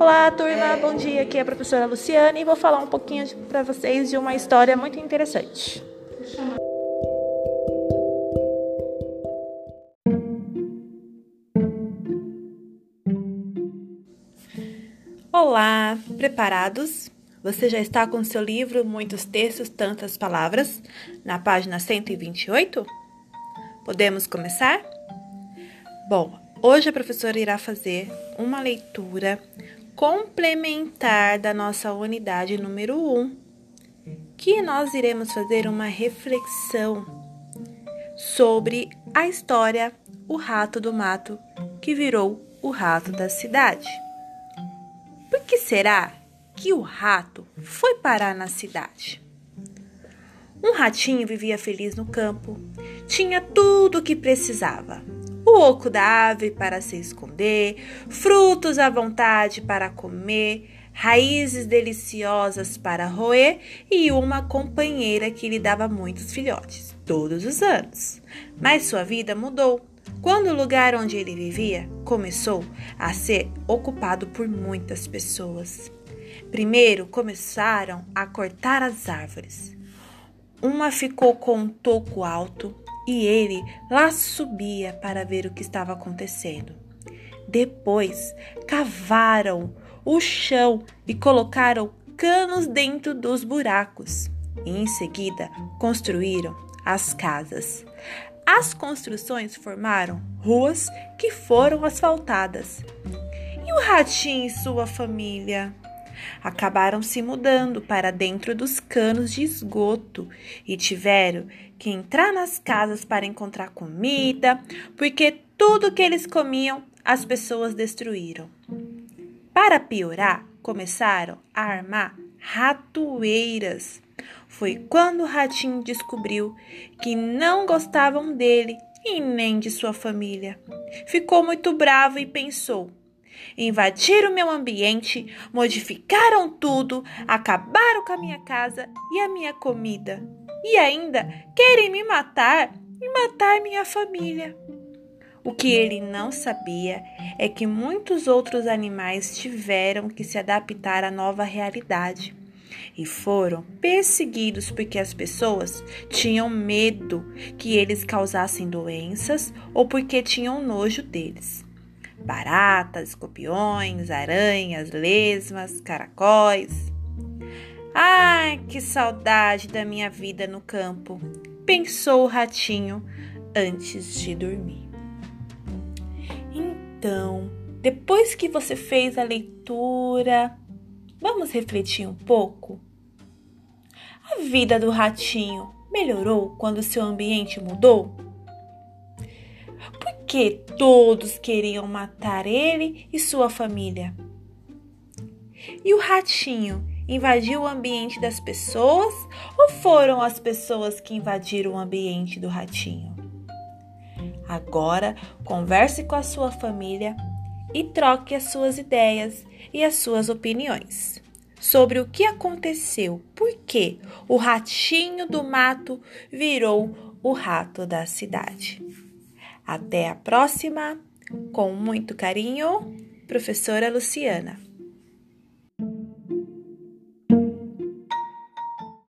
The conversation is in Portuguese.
Olá, turma, bom dia. Aqui é a professora Luciana e vou falar um pouquinho para vocês de uma história muito interessante. Olá, preparados? Você já está com seu livro Muitos Textos, Tantas Palavras, na página 128? Podemos começar? Bom, hoje a professora irá fazer uma leitura complementar da nossa unidade número 1, que nós iremos fazer uma reflexão sobre a história O Rato do Mato que virou o rato da cidade. Por que será que o rato foi parar na cidade? Um ratinho vivia feliz no campo, tinha tudo o que precisava o oco da ave para se esconder, frutos à vontade para comer, raízes deliciosas para roer e uma companheira que lhe dava muitos filhotes, todos os anos. Mas sua vida mudou quando o lugar onde ele vivia começou a ser ocupado por muitas pessoas. Primeiro começaram a cortar as árvores. Uma ficou com um toco alto, e ele lá subia para ver o que estava acontecendo. Depois cavaram o chão e colocaram canos dentro dos buracos. E em seguida construíram as casas. As construções formaram ruas que foram asfaltadas. E o ratinho e sua família? Acabaram se mudando para dentro dos canos de esgoto e tiveram que entrar nas casas para encontrar comida, porque tudo que eles comiam as pessoas destruíram. Para piorar, começaram a armar ratoeiras. Foi quando o ratinho descobriu que não gostavam dele e nem de sua família. Ficou muito bravo e pensou: invadiram meu ambiente, modificaram tudo, acabaram com a minha casa e a minha comida. E ainda querem me matar e matar minha família. O que ele não sabia é que muitos outros animais tiveram que se adaptar à nova realidade e foram perseguidos porque as pessoas tinham medo que eles causassem doenças ou porque tinham nojo deles baratas, escorpiões, aranhas, lesmas, caracóis. Ai, que saudade da minha vida no campo, pensou o ratinho antes de dormir. Então, depois que você fez a leitura, vamos refletir um pouco? A vida do ratinho melhorou quando seu ambiente mudou? Que todos queriam matar ele e sua família. E o ratinho invadiu o ambiente das pessoas ou foram as pessoas que invadiram o ambiente do ratinho? Agora, converse com a sua família e troque as suas ideias e as suas opiniões sobre o que aconteceu, por que o ratinho do mato virou o rato da cidade. Até a próxima! Com muito carinho, professora Luciana.